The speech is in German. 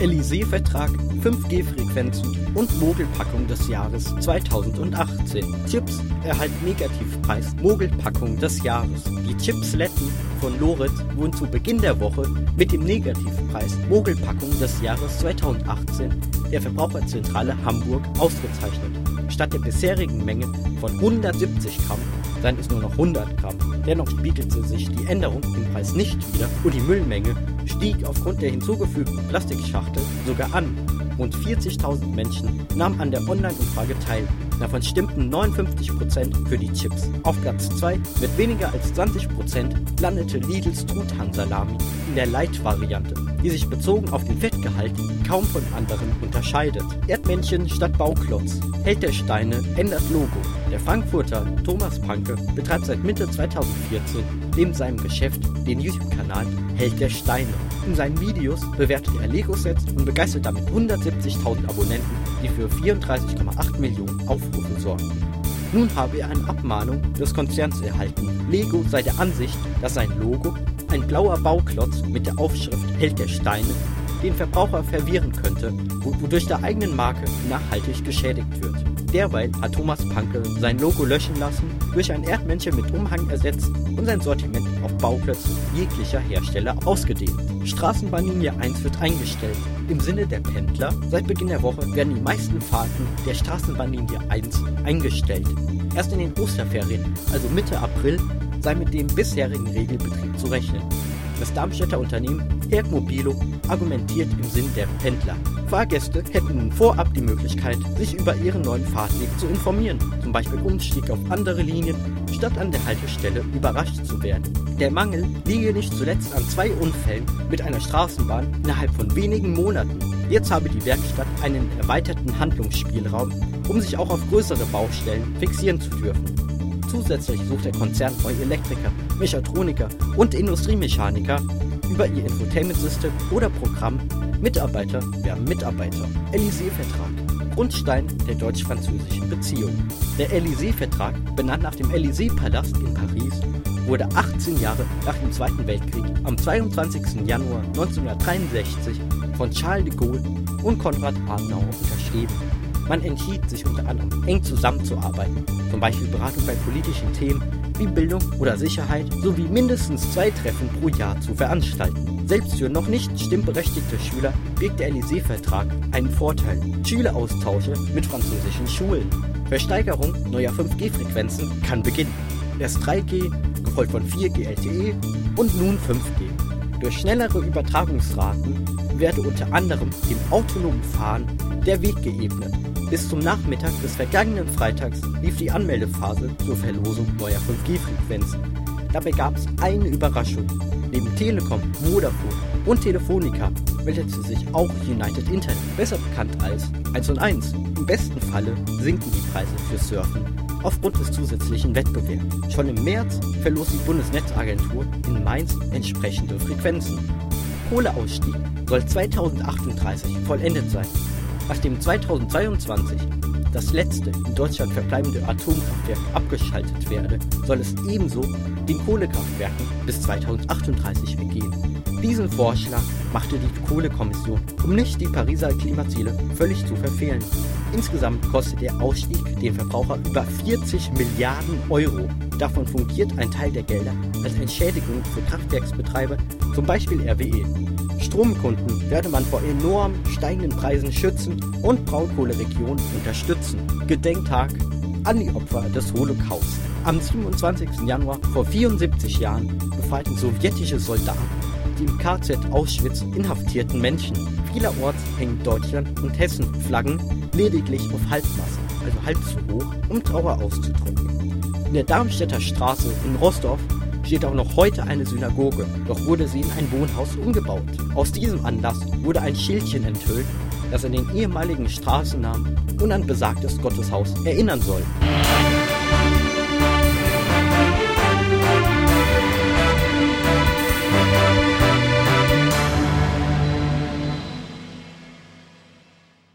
Elysée-Vertrag, 5G-Frequenzen und Mogelpackung des Jahres 2018. Chips erhalten Negativpreis Mogelpackung des Jahres. Die Chipsletten von Loritz wurden zu Beginn der Woche mit dem Negativpreis Mogelpackung des Jahres 2018 der Verbraucherzentrale Hamburg ausgezeichnet. Statt der bisherigen Menge von 170 Gramm seien es nur noch 100 Gramm. Dennoch spiegelte sich die Änderung im Preis nicht wieder und die Müllmenge stieg aufgrund der hinzugefügten Plastikschachtel sogar an. Rund 40.000 Menschen nahmen an der Online-Umfrage teil. Davon stimmten 59% für die Chips. Auf Platz 2 mit weniger als 20% landete Lidls Truthahn-Salami in der Light-Variante, die sich bezogen auf den Fettgehalt kaum von anderen unterscheidet. Erdmännchen statt Bauklotz. Held der Steine ändert Logo. Der Frankfurter Thomas Panke betreibt seit Mitte 2014 neben seinem Geschäft den YouTube-Kanal Held der Steine. In seinen Videos bewertet er Lego-Sets und begeistert damit 170.000 Abonnenten, die für 34,8 Millionen Aufrufe sorgen. Nun habe er eine Abmahnung des Konzerns erhalten. Lego sei der Ansicht, dass sein Logo, ein blauer Bauklotz mit der Aufschrift Held der Steine, den Verbraucher verwirren könnte, wodurch der eigenen Marke nachhaltig geschädigt wird. Derweil hat Thomas Panke sein Logo löschen lassen, durch ein Erdmännchen mit Umhang ersetzt und sein Sortiment auf Bauklötze jeglicher Hersteller ausgedehnt. Straßenbahnlinie 1 wird eingestellt. Im Sinne der Pendler, seit Beginn der Woche werden die meisten Fahrten der Straßenbahnlinie 1 eingestellt. Erst in den Osterferien, also Mitte April, sei mit dem bisherigen Regelbetrieb zu rechnen. Das Darmstädter Unternehmen Mobilo argumentiert im Sinn der Pendler. Fahrgäste hätten nun vorab die Möglichkeit, sich über ihren neuen Fahrtweg zu informieren, zum Beispiel Umstieg auf andere Linien, statt an der Haltestelle überrascht zu werden. Der Mangel liege nicht zuletzt an zwei Unfällen mit einer Straßenbahn innerhalb von wenigen Monaten. Jetzt habe die Werkstatt einen erweiterten Handlungsspielraum, um sich auch auf größere Baustellen fixieren zu dürfen. Zusätzlich sucht der Konzern neue Elektriker, Mechatroniker und Industriemechaniker über ihr Infotainment-System oder Programm Mitarbeiter werben Mitarbeiter. Élysée-Vertrag. Grundstein der deutsch-französischen Beziehung. Der Élysée-Vertrag, benannt nach dem Élysée-Palast in Paris, wurde 18 Jahre nach dem Zweiten Weltkrieg am 22. Januar 1963 von Charles de Gaulle und Konrad Adenauer unterschrieben. Man entschied sich unter anderem eng zusammenzuarbeiten, zum Beispiel Beratung bei politischen Themen wie Bildung oder Sicherheit sowie mindestens zwei Treffen pro Jahr zu veranstalten. Selbst für noch nicht stimmberechtigte Schüler birgt der Élysée-Vertrag einen Vorteil. Schüleraustausche mit französischen Schulen. Versteigerung neuer 5G-Frequenzen kann beginnen. Erst 3G, gefolgt von 4G LTE und nun 5G. Durch schnellere Übertragungsraten werde unter anderem dem autonomen Fahren der Weg geebnet. Bis zum Nachmittag des vergangenen Freitags lief die Anmeldephase zur Verlosung neuer 5G-Frequenzen. Dabei gab es eine Überraschung. Neben Telekom, Vodafone und Telefonica meldete sich auch United Internet, besser bekannt als 1 und 1. Im besten Falle sinken die Preise für Surfen aufgrund des zusätzlichen Wettbewerbs. Schon im März verlor die Bundesnetzagentur in Mainz entsprechende Frequenzen. Kohleausstieg soll 2038 vollendet sein. Nachdem 2022 das letzte in Deutschland verbleibende Atomkraftwerk abgeschaltet werde, soll es ebenso den Kohlekraftwerken bis 2038 ergehen. Diesen Vorschlag machte die Kohlekommission, um nicht die Pariser Klimaziele völlig zu verfehlen. Insgesamt kostet der Ausstieg den Verbraucher über 40 Milliarden Euro. Davon fungiert ein Teil der Gelder als Entschädigung für Kraftwerksbetreiber, zum Beispiel RWE. Stromkunden werde man vor enorm steigenden Preisen schützen und Braunkohleregionen unterstützen. Gedenktag an die Opfer des Holocaust. Am 27. Januar vor 74 Jahren befreiten sowjetische Soldaten die im KZ Auschwitz inhaftierten Menschen. Vielerorts hängen Deutschland und Hessen Flaggen lediglich auf Halbmast, also halb zu hoch, um Trauer auszudrücken. In der Darmstädter Straße in Rostorf steht auch noch heute eine Synagoge, doch wurde sie in ein Wohnhaus umgebaut. Aus diesem Anlass wurde ein Schildchen enthüllt, das an den ehemaligen Straßennamen und an besagtes Gotteshaus erinnern soll.